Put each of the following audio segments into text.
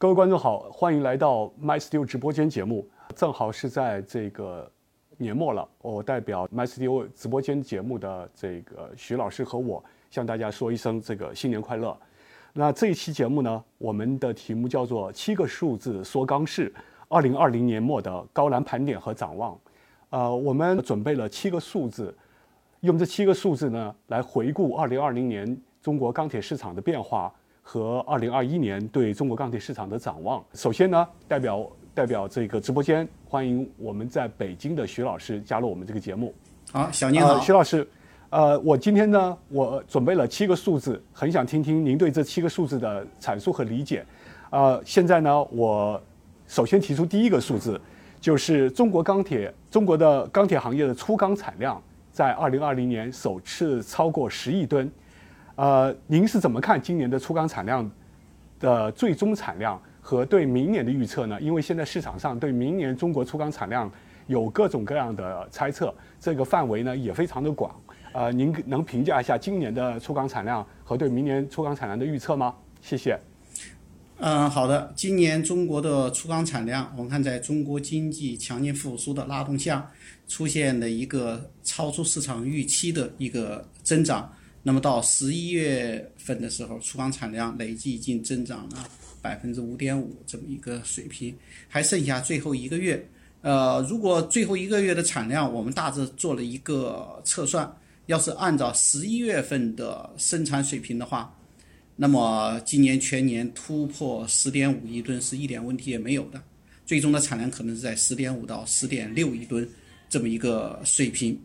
各位观众好，欢迎来到 MySteel 直播间节目。正好是在这个年末了，我代表 MySteel 直播间节目的这个徐老师和我向大家说一声这个新年快乐。那这一期节目呢，我们的题目叫做“七个数字说钢市”，二零二零年末的高蓝盘点和展望。呃，我们准备了七个数字，用这七个数字呢来回顾二零二零年中国钢铁市场的变化。和二零二一年对中国钢铁市场的展望。首先呢，代表代表这个直播间，欢迎我们在北京的徐老师加入我们这个节目。好，小宁好，徐老师。呃，我今天呢，我准备了七个数字，很想听听您对这七个数字的阐述和理解。呃，现在呢，我首先提出第一个数字，就是中国钢铁，中国的钢铁行业的粗钢产量在二零二零年首次超过十亿吨。呃，您是怎么看今年的粗钢产量的最终产量和对明年的预测呢？因为现在市场上对明年中国粗钢产量有各种各样的猜测，这个范围呢也非常的广。呃，您能评价一下今年的粗钢产量和对明年粗钢产量的预测吗？谢谢。嗯，好的。今年中国的粗钢产量，我们看在中国经济强劲复苏的拉动下，出现了一个超出市场预期的一个增长。那么到十一月份的时候，粗钢产量累计已经增长了百分之五点五这么一个水平，还剩下最后一个月。呃，如果最后一个月的产量，我们大致做了一个测算，要是按照十一月份的生产水平的话，那么今年全年突破十点五亿吨是一点问题也没有的。最终的产量可能是在十点五到十点六亿吨这么一个水平。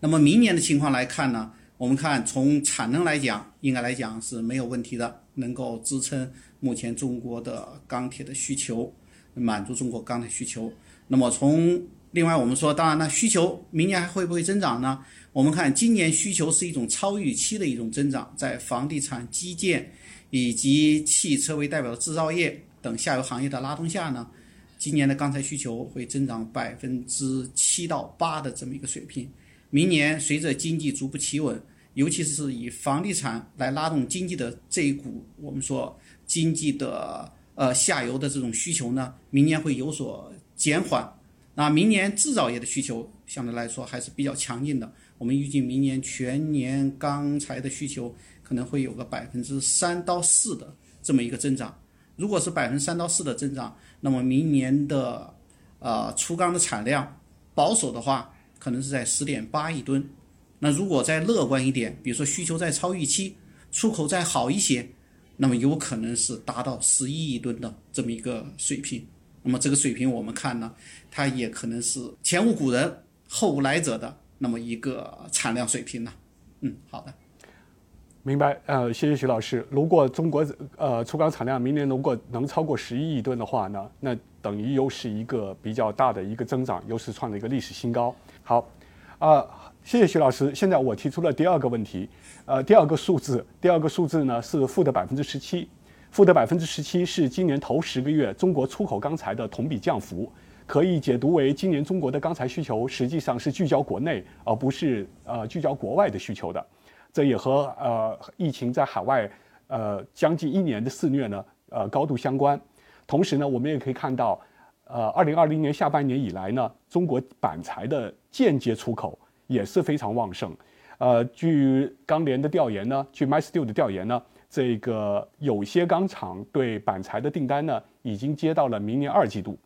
那么明年的情况来看呢？我们看，从产能来讲，应该来讲是没有问题的，能够支撑目前中国的钢铁的需求，满足中国钢铁需求。那么从另外我们说，当然那，需求明年还会不会增长呢？我们看今年需求是一种超预期的一种增长，在房地产、基建以及汽车为代表的制造业等下游行业的拉动下呢，今年的钢材需求会增长百分之七到八的这么一个水平。明年随着经济逐步企稳，尤其是以房地产来拉动经济的这一股，我们说经济的呃下游的这种需求呢，明年会有所减缓。那明年制造业的需求相对来说还是比较强劲的。我们预计明年全年钢材的需求可能会有个百分之三到四的这么一个增长。如果是百分之三到四的增长，那么明年的呃粗钢的产量保守的话。可能是在十点八亿吨，那如果再乐观一点，比如说需求再超预期，出口再好一些，那么有可能是达到十一亿吨的这么一个水平。那么这个水平我们看呢，它也可能是前无古人后无来者的那么一个产量水平呢。嗯，好的，明白。呃，谢谢徐老师。如果中国呃粗钢产量明年如果能超过十一亿吨的话呢，那等于又是一个比较大的一个增长，又是创了一个历史新高。好，啊，谢谢徐老师。现在我提出了第二个问题，呃，第二个数字，第二个数字呢是负的百分之十七，负的百分之十七是今年头十个月中国出口钢材的同比降幅，可以解读为今年中国的钢材需求实际上是聚焦国内，而不是呃聚焦国外的需求的。这也和呃疫情在海外呃将近一年的肆虐呢呃高度相关。同时呢，我们也可以看到。呃，二零二零年下半年以来呢，中国板材的间接出口也是非常旺盛。呃，据钢联的调研呢，据 MySteel 的调研呢，这个有些钢厂对板材的订单呢，已经接到了明年二季度。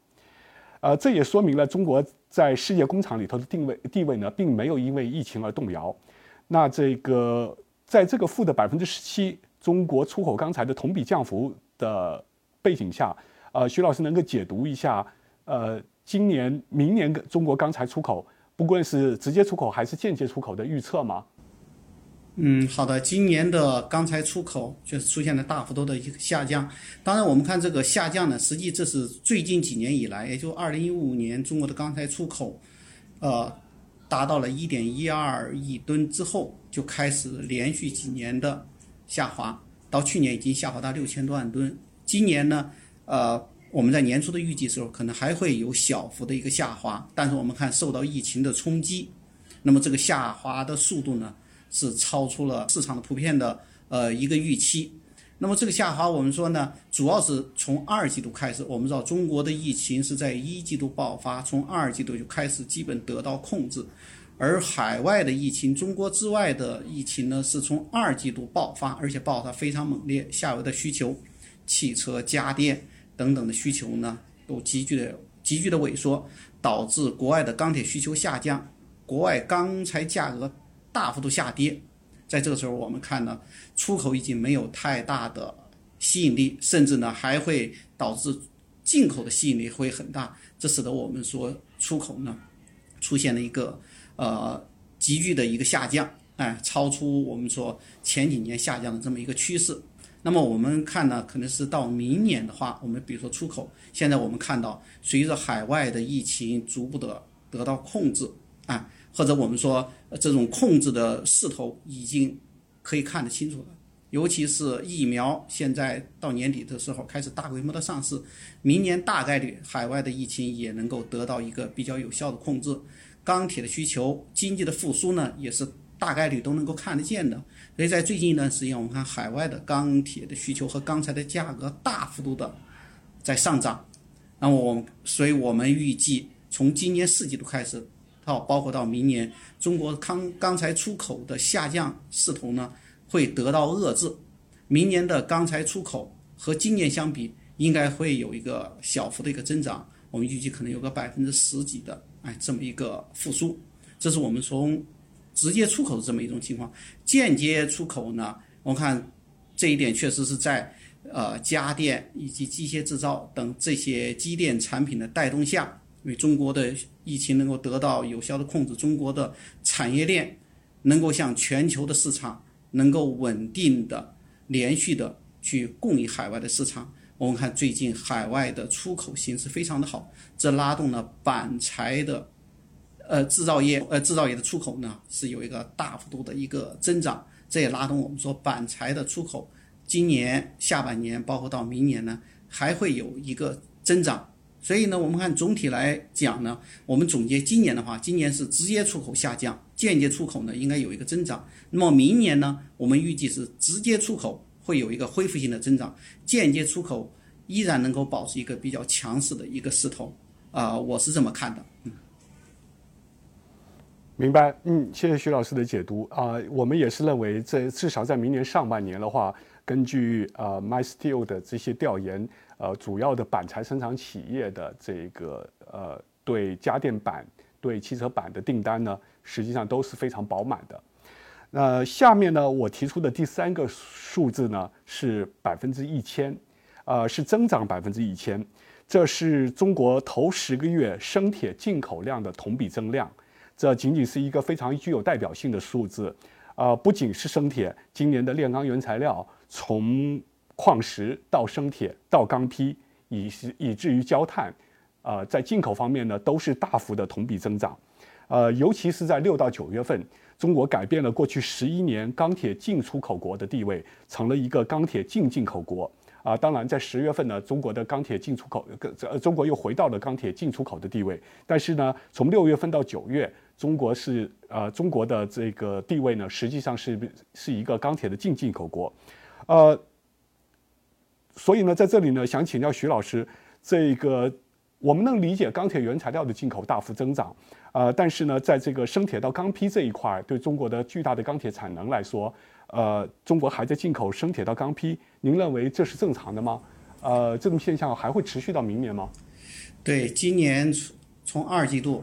呃，这也说明了中国在世界工厂里头的定位地位呢，并没有因为疫情而动摇。那这个在这个负的百分之十七中国出口钢材的同比降幅的背景下。呃，徐老师能够解读一下，呃，今年、明年中国钢材出口，不管是直接出口还是间接出口的预测吗？嗯，好的，今年的钢材出口确实出现了大幅度的一个下降。当然，我们看这个下降呢，实际这是最近几年以来，也就二零一五年中国的钢材出口，呃，达到了一点一二亿吨之后，就开始连续几年的下滑，到去年已经下滑到六千多万吨。今年呢？呃，我们在年初的预计时候，可能还会有小幅的一个下滑，但是我们看受到疫情的冲击，那么这个下滑的速度呢，是超出了市场的普遍的呃一个预期。那么这个下滑，我们说呢，主要是从二季度开始。我们知道中国的疫情是在一季度爆发，从二季度就开始基本得到控制，而海外的疫情，中国之外的疫情呢，是从二季度爆发，而且爆发非常猛烈，下游的需求，汽车、家电等等的需求呢，都急剧的急剧的萎缩，导致国外的钢铁需求下降，国外钢材价格大幅度下跌。在这个时候，我们看呢，出口已经没有太大的吸引力，甚至呢还会导致进口的吸引力会很大，这使得我们说出口呢出现了一个呃急剧的一个下降，哎，超出我们说前几年下降的这么一个趋势。那么我们看呢，可能是到明年的话，我们比如说出口，现在我们看到随着海外的疫情逐步的得到控制，啊。或者我们说，这种控制的势头已经可以看得清楚了。尤其是疫苗，现在到年底的时候开始大规模的上市，明年大概率海外的疫情也能够得到一个比较有效的控制。钢铁的需求、经济的复苏呢，也是大概率都能够看得见的。所以在最近一段时间，我们看海外的钢铁的需求和钢材的价格大幅度的在上涨。那么我们，所以我们预计从今年四季度开始。到包括到明年，中国钢钢材出口的下降势头呢，会得到遏制。明年的钢材出口和今年相比，应该会有一个小幅的一个增长。我们预计可能有个百分之十几的，哎，这么一个复苏。这是我们从直接出口的这么一种情况。间接出口呢，我们看这一点确实是在呃家电以及机械制造等这些机电产品的带动下。因为中国的疫情能够得到有效的控制，中国的产业链能够向全球的市场能够稳定的、连续的去供应海外的市场。我们看最近海外的出口形势非常的好，这拉动了板材的呃制造业呃制造业的出口呢是有一个大幅度的一个增长，这也拉动我们说板材的出口，今年下半年包括到明年呢还会有一个增长。所以呢，我们看总体来讲呢，我们总结今年的话，今年是直接出口下降，间接出口呢应该有一个增长。那么明年呢，我们预计是直接出口会有一个恢复性的增长，间接出口依然能够保持一个比较强势的一个势头。啊，我是这么看的。嗯，明白。嗯，谢谢徐老师的解读啊。我们也是认为，这至少在明年上半年的话，根据呃 MySteel 的这些调研。呃，主要的板材生产企业的这个呃，对家电板、对汽车板的订单呢，实际上都是非常饱满的。那下面呢，我提出的第三个数字呢是百分之一千，呃，是增长百分之一千，这是中国头十个月生铁进口量的同比增量，这仅仅是一个非常具有代表性的数字。呃，不仅是生铁，今年的炼钢原材料从矿石到生铁到钢坯，以以至于焦炭，呃，在进口方面呢，都是大幅的同比增长，呃，尤其是在六到九月份，中国改变了过去十一年钢铁进出口国的地位，成了一个钢铁净进口国。啊，当然在十月份呢，中国的钢铁进出口，呃，中国又回到了钢铁进出口的地位。但是呢，从六月份到九月，中国是呃，中国的这个地位呢，实际上是是一个钢铁的净进口国，呃。所以呢，在这里呢，想请教徐老师，这个我们能理解钢铁原材料的进口大幅增长，呃，但是呢，在这个生铁到钢坯这一块，对中国的巨大的钢铁产能来说，呃，中国还在进口生铁到钢坯，您认为这是正常的吗？呃，这种现象还会持续到明年吗？对，今年从从二季度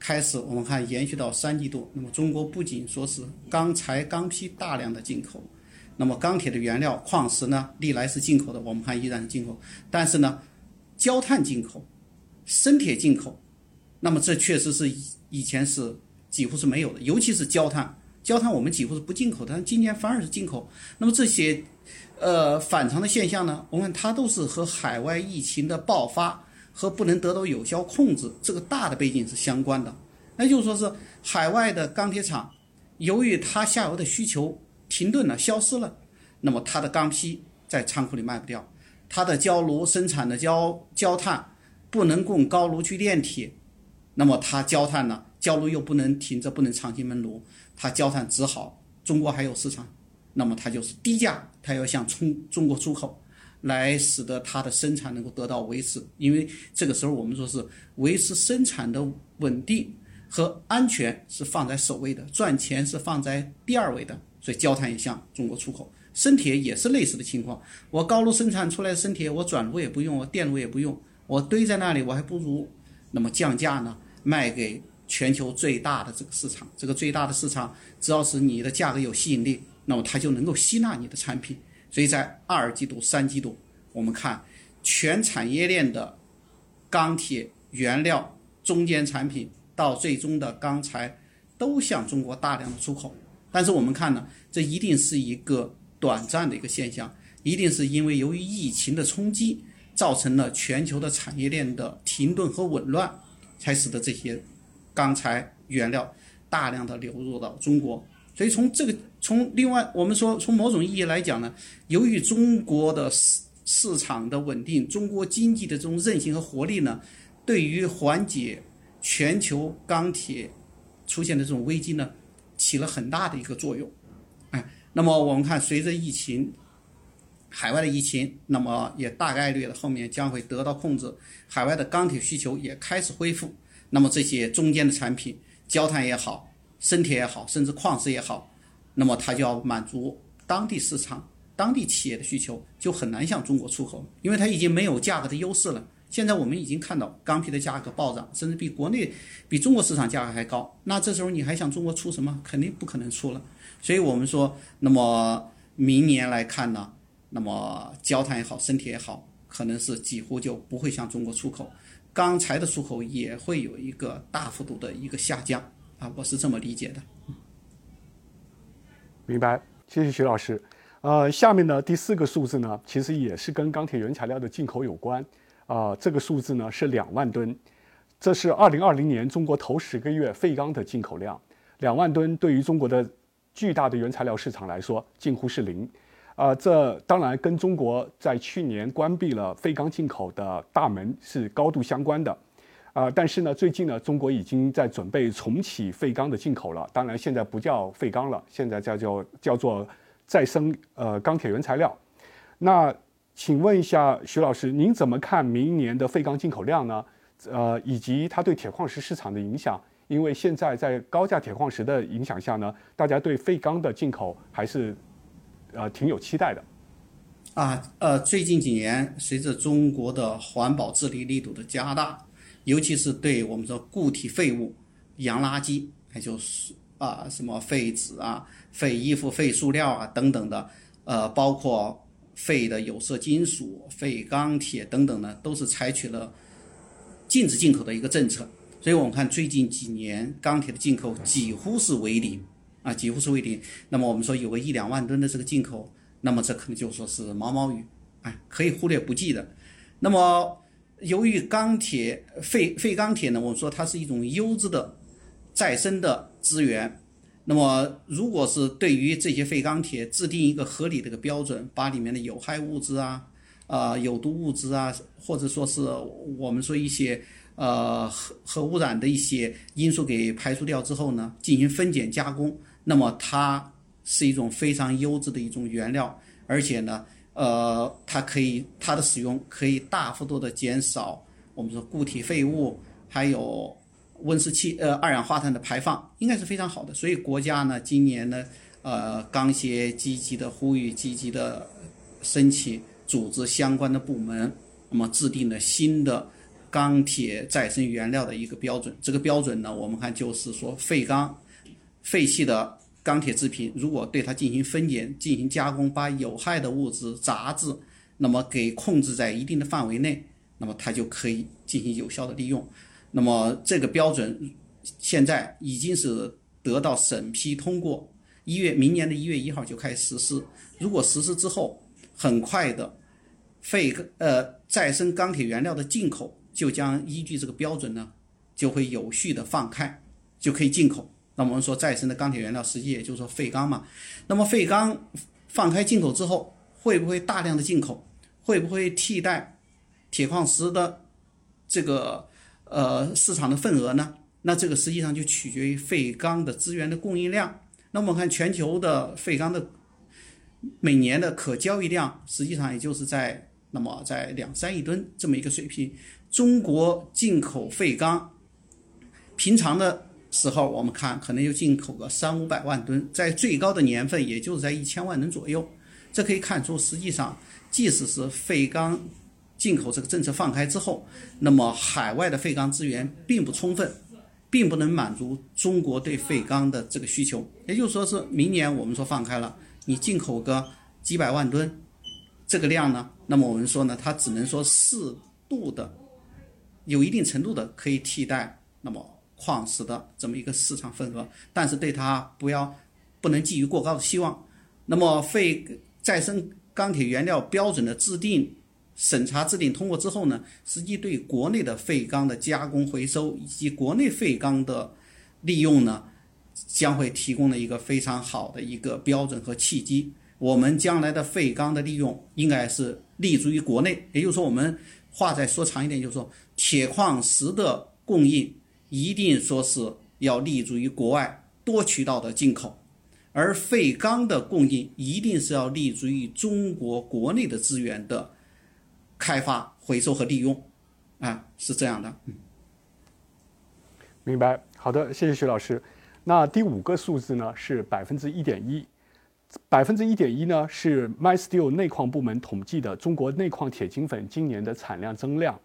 开始，我们看延续到三季度，那么中国不仅说是钢材、钢坯大量的进口。那么钢铁的原料矿石呢，历来是进口的，我们看依然是进口。但是呢，焦炭进口，生铁进口，那么这确实是以前是几乎是没有的，尤其是焦炭，焦炭我们几乎是不进口的，但今年反而是进口。那么这些，呃，反常的现象呢，我们它都是和海外疫情的爆发和不能得到有效控制这个大的背景是相关的。那就是说是海外的钢铁厂，由于它下游的需求。停顿了，消失了，那么它的钢坯在仓库里卖不掉，它的焦炉生产的焦焦炭不能供高炉去炼铁，那么它焦炭呢，焦炉又不能停着，不能长期闷炉，它焦炭只好中国还有市场，那么它就是低价，它要向中中国出口，来使得它的生产能够得到维持。因为这个时候我们说是维持生产的稳定和安全是放在首位的，赚钱是放在第二位的。所以焦炭也向中国出口，生铁也是类似的情况。我高炉生产出来的生铁，我转炉也不用，我电炉也不用，我堆在那里，我还不如那么降价呢，卖给全球最大的这个市场。这个最大的市场，只要是你的价格有吸引力。那么它就能够吸纳你的产品，所以在二季度、三季度，我们看全产业链的钢铁原料、中间产品到最终的钢材都向中国大量的出口。但是我们看呢，这一定是一个短暂的一个现象，一定是因为由于疫情的冲击，造成了全球的产业链的停顿和紊乱，才使得这些钢材原料大量的流入到中国。所以从这个从另外我们说从某种意义来讲呢，由于中国的市市场的稳定，中国经济的这种韧性和活力呢，对于缓解全球钢铁出现的这种危机呢，起了很大的一个作用。哎，那么我们看随着疫情，海外的疫情，那么也大概率的后面将会得到控制，海外的钢铁需求也开始恢复，那么这些中间的产品，焦炭也好。生铁也好，甚至矿石也好，那么它就要满足当地市场、当地企业的需求，就很难向中国出口，因为它已经没有价格的优势了。现在我们已经看到钢坯的价格暴涨，甚至比国内、比中国市场价格还高。那这时候你还向中国出什么？肯定不可能出了。所以我们说，那么明年来看呢，那么焦炭也好，生铁也好，可能是几乎就不会向中国出口，钢材的出口也会有一个大幅度的一个下降。啊，我是这么理解的。明白，谢谢徐老师。呃，下面呢第四个数字呢，其实也是跟钢铁原材料的进口有关。啊，这个数字呢是两万吨，这是二零二零年中国头十个月废钢的进口量。两万吨对于中国的巨大的原材料市场来说，近乎是零。啊，这当然跟中国在去年关闭了废钢进口的大门是高度相关的。啊，但是呢，最近呢，中国已经在准备重启废钢的进口了。当然，现在不叫废钢了，现在叫叫叫做再生呃钢铁原材料。那请问一下徐老师，您怎么看明年的废钢进口量呢？呃，以及它对铁矿石市场的影响？因为现在在高价铁矿石的影响下呢，大家对废钢的进口还是呃挺有期待的。啊，呃，最近几年随着中国的环保治理力度的加大。尤其是对我们说固体废物、洋垃圾，还就是啊什么废纸啊、废衣服、废塑料啊等等的，呃，包括废的有色金属、废钢铁等等呢，都是采取了禁止进口的一个政策。所以我们看最近几年钢铁的进口几乎是为零啊，几乎是为零。那么我们说有个一两万吨的这个进口，那么这可能就说是毛毛雨，哎，可以忽略不计的。那么。由于钢铁废废钢铁呢，我们说它是一种优质的再生的资源。那么，如果是对于这些废钢铁制定一个合理的一个标准，把里面的有害物质啊、啊有毒物质啊，或者说是我们说一些呃核核污染的一些因素给排除掉之后呢，进行分拣加工，那么它是一种非常优质的一种原料，而且呢。呃，它可以它的使用可以大幅度的减少我们说固体废物，还有温室气呃二氧化碳的排放，应该是非常好的。所以国家呢今年呢呃钢协积极的呼吁，积极的申请组织相关的部门，那么制定了新的钢铁再生原料的一个标准。这个标准呢，我们看就是说废钢废弃的。钢铁制品如果对它进行分拣、进行加工，把有害的物质、杂质，那么给控制在一定的范围内，那么它就可以进行有效的利用。那么这个标准现在已经是得到审批通过，一月明年的一月一号就开始实施。如果实施之后，很快的废呃再生钢铁原料的进口就将依据这个标准呢，就会有序的放开，就可以进口。那我们说再生的钢铁原料，实际也就是说废钢嘛。那么废钢放开进口之后，会不会大量的进口？会不会替代铁矿石的这个呃市场的份额呢？那这个实际上就取决于废钢的资源的供应量。那我们看全球的废钢的每年的可交易量实际上也就是在那么在两三亿吨这么一个水平。中国进口废钢，平常的时候我们看可能就进口个三五百万吨，在最高的年份也就是在一千万吨左右。这可以看出，实际上即使是废钢进口这个政策放开之后，那么海外的废钢资源并不充分，并不能满足中国对废钢的这个需求。也就是说，是明年我们说放开了，你进口个几百万吨这个量呢，那么我们说呢，它只能说适度的。有一定程度的可以替代那么矿石的这么一个市场份额，但是对它不要不能寄予过高的希望。那么废再生钢铁原料标准的制定、审查制定通过之后呢，实际对国内的废钢的加工回收以及国内废钢的利用呢，将会提供了一个非常好的一个标准和契机。我们将来的废钢的利用应该是立足于国内，也就是说我们。话再说长一点，就是说，铁矿石的供应一定说是要立足于国外多渠道的进口，而废钢的供应一定是要立足于中国国内的资源的开发、回收和利用，啊，是这样的。嗯明白，好的，谢谢徐老师。那第五个数字呢是百分之一点一。百分之一点一呢，是 MySteel 内矿部门统计的中国内矿铁金粉今年的产量增量，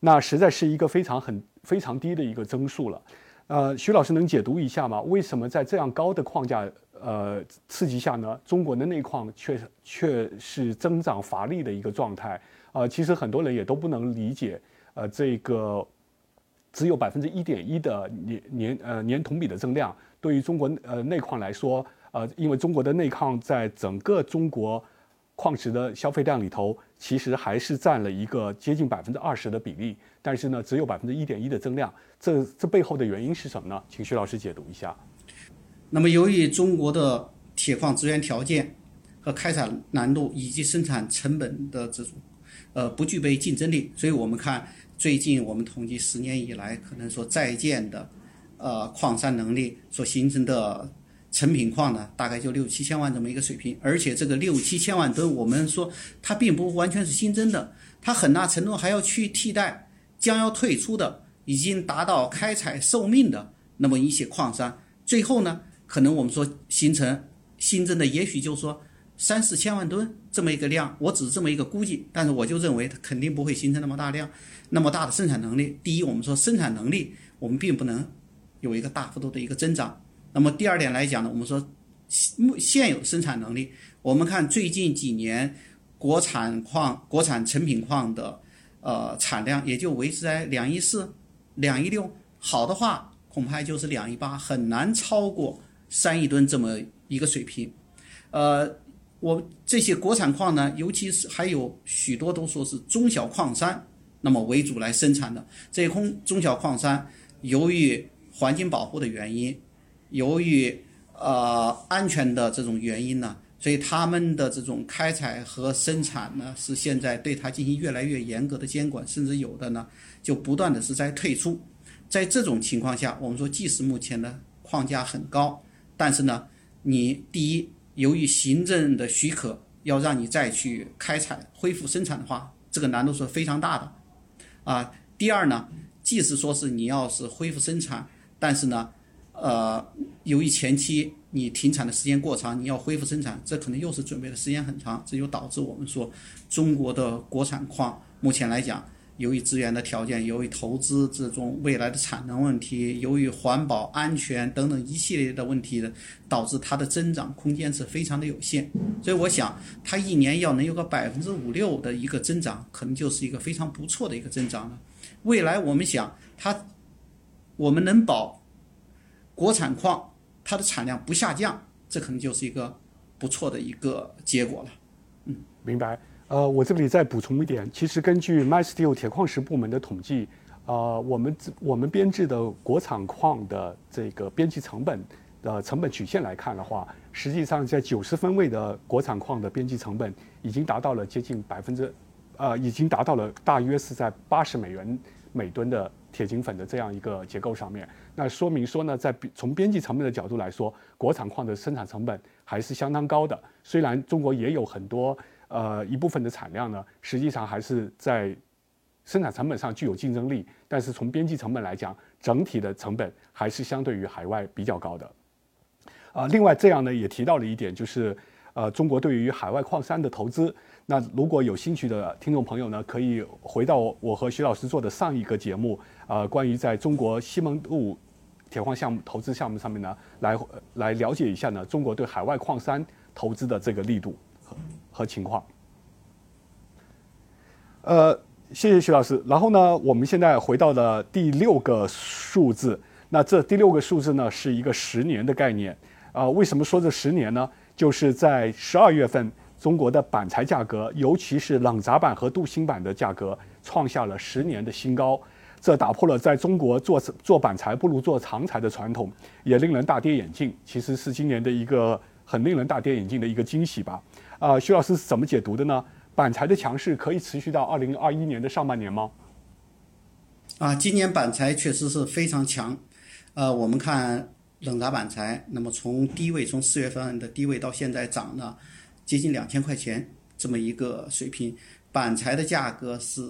那实在是一个非常很非常低的一个增速了。呃，徐老师能解读一下吗？为什么在这样高的框架呃刺激下呢，中国的内矿却却是增长乏力的一个状态？呃，其实很多人也都不能理解，呃，这个只有百分之一点一的年年呃年同比的增量，对于中国呃内矿来说。呃，因为中国的内矿在整个中国矿石的消费量里头，其实还是占了一个接近百分之二十的比例，但是呢，只有百分之一点一的增量，这这背后的原因是什么呢？请徐老师解读一下。那么，由于中国的铁矿资源条件和开采难度以及生产成本的这种呃不具备竞争力，所以我们看最近我们统计十年以来，可能说在建的呃矿山能力所形成的。成品矿呢，大概就六七千万这么一个水平，而且这个六七千万吨，我们说它并不完全是新增的，它很大程度还要去替代将要退出的、已经达到开采寿命的那么一些矿山。最后呢，可能我们说形成新增的，也许就是说三四千万吨这么一个量，我只是这么一个估计，但是我就认为它肯定不会形成那么大量、那么大的生产能力。第一，我们说生产能力，我们并不能有一个大幅度的一个增长。那么第二点来讲呢，我们说目现有生产能力，我们看最近几年国产矿、国产成品矿的呃产量也就维持在两亿四、两亿六，好的话恐怕就是两亿八，很难超过三亿吨这么一个水平。呃，我这些国产矿呢，尤其是还有许多都说是中小矿山，那么为主来生产的这些空中小矿山，由于环境保护的原因。由于呃安全的这种原因呢，所以他们的这种开采和生产呢是现在对它进行越来越严格的监管，甚至有的呢就不断的是在退出。在这种情况下，我们说即使目前的框架很高，但是呢，你第一，由于行政的许可要让你再去开采恢复生产的话，这个难度是非常大的啊。第二呢，即使说是你要是恢复生产，但是呢。呃，由于前期你停产的时间过长，你要恢复生产，这可能又是准备的时间很长，这就导致我们说中国的国产矿目前来讲，由于资源的条件，由于投资这种未来的产能问题，由于环保安全等等一系列的问题，导致它的增长空间是非常的有限。所以我想，它一年要能有个百分之五六的一个增长，可能就是一个非常不错的一个增长了。未来我们想，它我们能保。国产矿它的产量不下降，这可能就是一个不错的一个结果了。嗯，明白。呃，我这里再补充一点，其实根据 MySteel 铁矿石部门的统计，呃，我们我们编制的国产矿的这个边际成本的成本曲线来看的话，实际上在九十分位的国产矿的边际成本已经达到了接近百分之，呃，已经达到了大约是在八十美元每吨的铁金粉的这样一个结构上面。那说明说呢，在从边际成本的角度来说，国产矿的生产成本还是相当高的。虽然中国也有很多呃一部分的产量呢，实际上还是在生产成本上具有竞争力，但是从边际成本来讲，整体的成本还是相对于海外比较高的。啊，另外这样呢也提到了一点，就是呃中国对于海外矿山的投资。那如果有兴趣的听众朋友呢，可以回到我和徐老师做的上一个节目，呃，关于在中国西蒙路铁矿项目投资项目上面呢，来来了解一下呢中国对海外矿山投资的这个力度和和情况。呃，谢谢徐老师。然后呢，我们现在回到了第六个数字，那这第六个数字呢是一个十年的概念。啊，为什么说这十年呢？就是在十二月份。中国的板材价格，尤其是冷轧板和镀锌板的价格，创下了十年的新高，这打破了在中国做做板材不如做长材的传统，也令人大跌眼镜。其实是今年的一个很令人大跌眼镜的一个惊喜吧？啊，徐老师是怎么解读的呢？板材的强势可以持续到二零二一年的上半年吗？啊，今年板材确实是非常强。呃，我们看冷轧板材，那么从低位，从四月份的低位到现在涨了。接近两千块钱这么一个水平，板材的价格是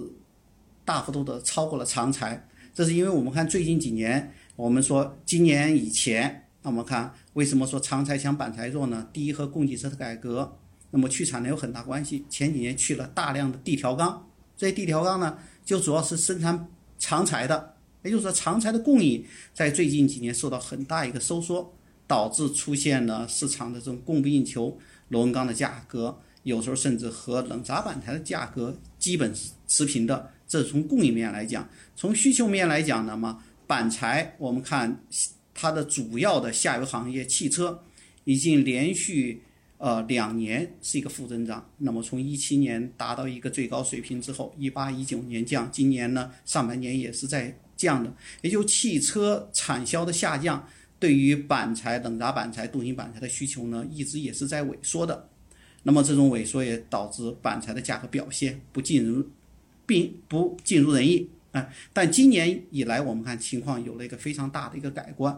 大幅度的超过了长材。这是因为我们看最近几年，我们说今年以前，那我们看为什么说长材强板材弱呢？第一和供给侧的改革，那么去产能有很大关系。前几年去了大量的地条钢，这些地条钢呢，就主要是生产长材的，也就是说长材的供应在最近几年受到很大一个收缩，导致出现了市场的这种供不应求。螺纹钢的价格有时候甚至和冷轧板材的价格基本持平的，这是从供应面来讲。从需求面来讲呢嘛，板材我们看它的主要的下游行业汽车已经连续呃两年是一个负增长。那么从一七年达到一个最高水平之后，一八一九年降，今年呢上半年也是在降的，也就汽车产销的下降。对于板材、冷轧板材、镀锌板材的需求呢，一直也是在萎缩的。那么这种萎缩也导致板材的价格表现不尽如，并不尽如人意啊。但今年以来，我们看情况有了一个非常大的一个改观。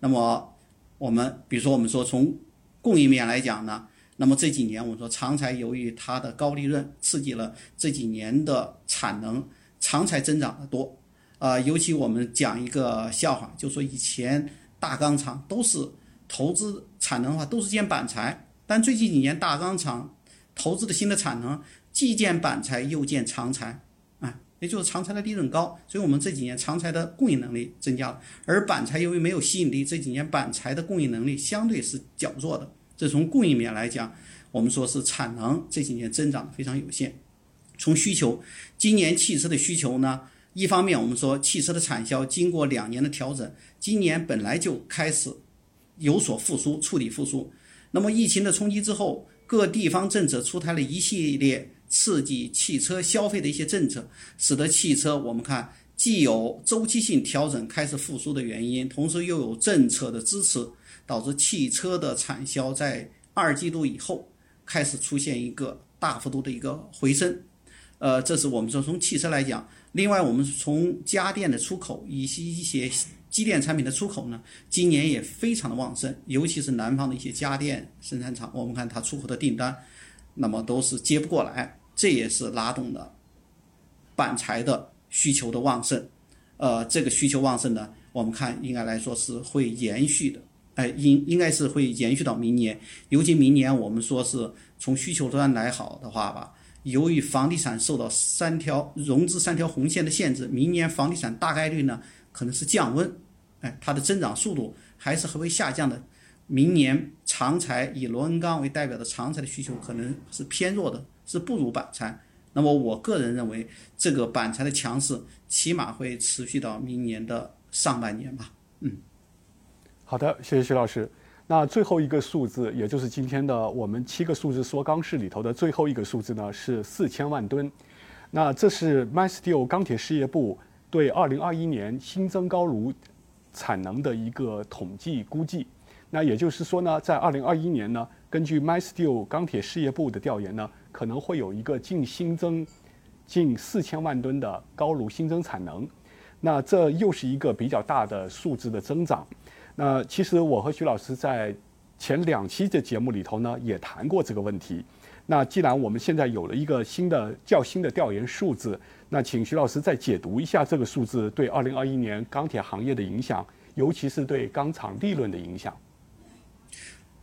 那么我们比如说，我们说从供应面来讲呢，那么这几年我们说长材由于它的高利润，刺激了这几年的产能，长材增长的多。啊，尤其我们讲一个笑话，就说以前。大钢厂都是投资产能的话，都是建板材。但最近几年，大钢厂投资的新的产能，既建板材又建长材，啊，也就是长材的利润高，所以我们这几年长材的供应能力增加了。而板材由于没有吸引力，这几年板材的供应能力相对是较弱的。这从供应面来讲，我们说是产能这几年增长非常有限。从需求，今年汽车的需求呢？一方面，我们说汽车的产销经过两年的调整，今年本来就开始有所复苏，触底复苏。那么疫情的冲击之后，各地方政策出台了一系列刺激汽车消费的一些政策，使得汽车我们看既有周期性调整开始复苏的原因，同时又有政策的支持，导致汽车的产销在二季度以后开始出现一个大幅度的一个回升。呃，这是我们说从汽车来讲。另外，我们从家电的出口以及一些机电产品的出口呢，今年也非常的旺盛，尤其是南方的一些家电生产厂，我们看它出口的订单，那么都是接不过来，这也是拉动了板材的需求的旺盛。呃，这个需求旺盛呢，我们看应该来说是会延续的，哎，应应该是会延续到明年，尤其明年我们说是从需求端来好的话吧。由于房地产受到三条融资三条红线的限制，明年房地产大概率呢可能是降温，哎，它的增长速度还是会下降的。明年长材以螺纹钢为代表的长材的需求可能是偏弱的，是不如板材。那么我个人认为，这个板材的强势起码会持续到明年的上半年吧。嗯，好的，谢谢徐老师。那最后一个数字，也就是今天的我们七个数字说钢式里头的最后一个数字呢，是四千万吨。那这是 m a s t e e l 钢铁事业部对二零二一年新增高炉产能的一个统计估计。那也就是说呢，在二零二一年呢，根据 m a s t e e l 钢铁事业部的调研呢，可能会有一个净新增近四千万吨的高炉新增产能。那这又是一个比较大的数字的增长。那其实我和徐老师在前两期的节目里头呢，也谈过这个问题。那既然我们现在有了一个新的较新的调研数字，那请徐老师再解读一下这个数字对二零二一年钢铁行业的影响，尤其是对钢厂利润的影响。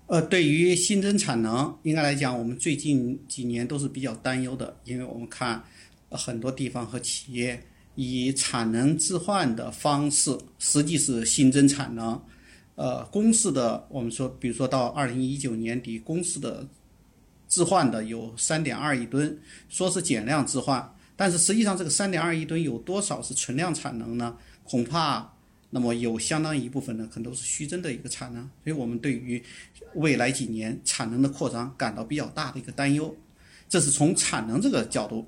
呃，对于新增产能，应该来讲，我们最近几年都是比较担忧的，因为我们看很多地方和企业以产能置换的方式，实际是新增产能。呃，公司的我们说，比如说到二零一九年底，公司的置换的有三点二亿吨，说是减量置换，但是实际上这个三点二亿吨有多少是存量产能呢？恐怕那么有相当一部分呢，可能都是虚增的一个产能。所以我们对于未来几年产能的扩张感到比较大的一个担忧。这是从产能这个角度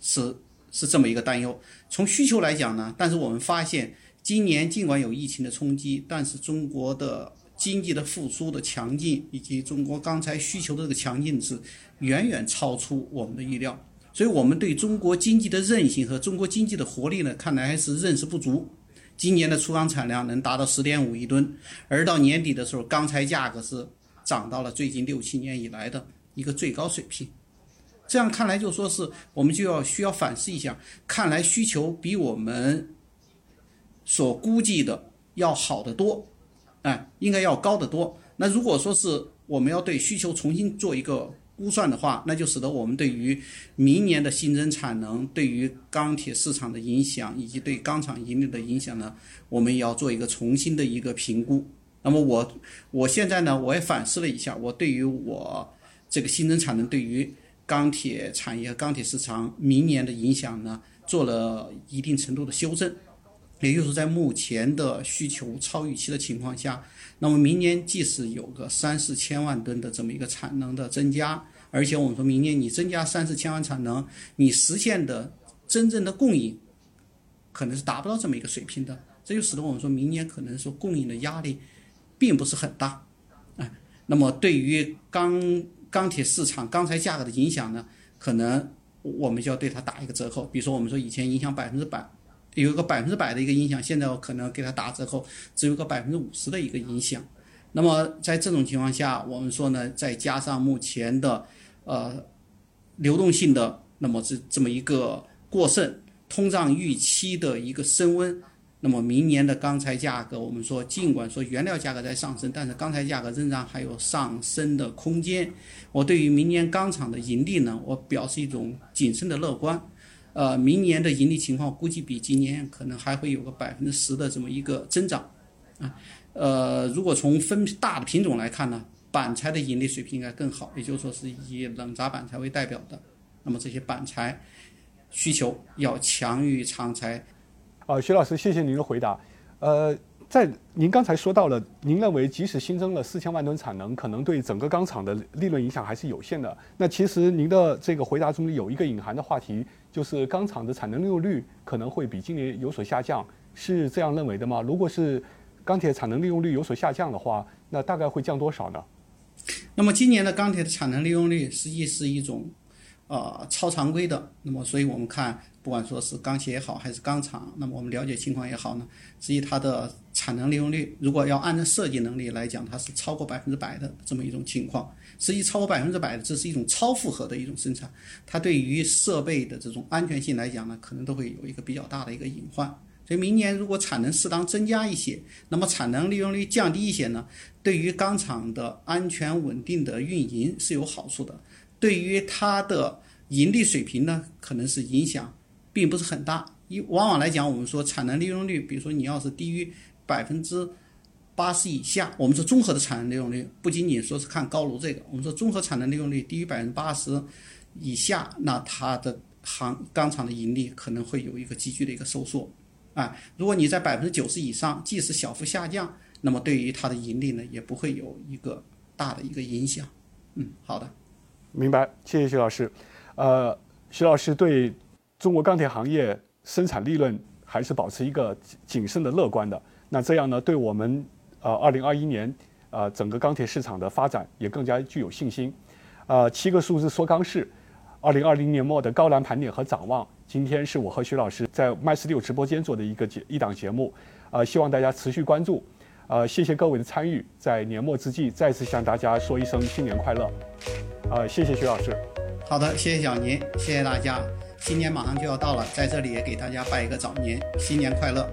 是是这么一个担忧。从需求来讲呢，但是我们发现。今年尽管有疫情的冲击，但是中国的经济的复苏的强劲，以及中国钢材需求的这个强劲是远远超出我们的预料。所以，我们对中国经济的韧性和中国经济的活力呢，看来还是认识不足。今年的粗钢产量能达到十点五亿吨，而到年底的时候，钢材价格是涨到了最近六七年以来的一个最高水平。这样看来，就说是我们就要需要反思一下，看来需求比我们。所估计的要好得多，哎，应该要高得多。那如果说是我们要对需求重新做一个估算的话，那就使得我们对于明年的新增产能、对于钢铁市场的影响以及对钢厂盈利的影响呢，我们也要做一个重新的一个评估。那么我我现在呢，我也反思了一下，我对于我这个新增产能对于钢铁产业、钢铁市场明年的影响呢，做了一定程度的修正。也就是在目前的需求超预期的情况下，那么明年即使有个三四千万吨的这么一个产能的增加，而且我们说明年你增加三四千万产能，你实现的真正的供应可能是达不到这么一个水平的，这就使得我们说明年可能说供应的压力并不是很大，哎，那么对于钢钢铁市场钢材价格的影响呢，可能我们就要对它打一个折扣，比如说我们说以前影响百分之百。有一个百分之百的一个影响，现在我可能给它打折扣，只有个百分之五十的一个影响。那么在这种情况下，我们说呢，再加上目前的呃流动性的那么这这么一个过剩，通胀预期的一个升温，那么明年的钢材价格，我们说尽管说原料价格在上升，但是钢材价格仍然还有上升的空间。我对于明年钢厂的盈利呢，我表示一种谨慎的乐观。呃，明年的盈利情况估计比今年可能还会有个百分之十的这么一个增长，啊，呃，如果从分大的品种来看呢，板材的盈利水平应该更好，也就是说是以冷轧板材为代表的，那么这些板材需求要强于长材。啊，徐老师，谢谢您的回答，呃。在您刚才说到了，您认为即使新增了四千万吨产能，可能对整个钢厂的利润影响还是有限的。那其实您的这个回答中有一个隐含的话题，就是钢厂的产能利用率可能会比今年有所下降，是这样认为的吗？如果是钢铁产能利用率有所下降的话，那大概会降多少呢？那么今年的钢铁的产能利用率实际是一种。呃，超常规的，那么所以我们看，不管说是钢铁也好，还是钢厂，那么我们了解情况也好呢，实际它的产能利用率，如果要按照设计能力来讲，它是超过百分之百的这么一种情况。实际超过百分之百的，这是一种超负荷的一种生产，它对于设备的这种安全性来讲呢，可能都会有一个比较大的一个隐患。所以明年如果产能适当增加一些，那么产能利用率降低一些呢，对于钢厂的安全稳定的运营是有好处的。对于它的盈利水平呢，可能是影响并不是很大。一往往来讲，我们说产能利用率，比如说你要是低于百分之八十以下，我们说综合的产能利用率，不仅仅说是看高炉这个，我们说综合产能利用率低于百分之八十以下，那它的行钢厂的盈利可能会有一个急剧的一个收缩。啊，如果你在百分之九十以上，即使小幅下降，那么对于它的盈利呢，也不会有一个大的一个影响。嗯，好的。明白，谢谢徐老师。呃，徐老师对中国钢铁行业生产利润还是保持一个谨慎的乐观的。那这样呢，对我们呃二零二一年呃整个钢铁市场的发展也更加具有信心。呃，七个数字说钢市，二零二零年末的高栏盘点和展望。今天是我和徐老师在麦斯六直播间做的一个节一档节目，呃，希望大家持续关注，呃，谢谢各位的参与，在年末之际再次向大家说一声新年快乐，呃，谢谢徐老师。好的，谢谢小宁，谢谢大家。新年马上就要到了，在这里也给大家拜一个早年，新年快乐。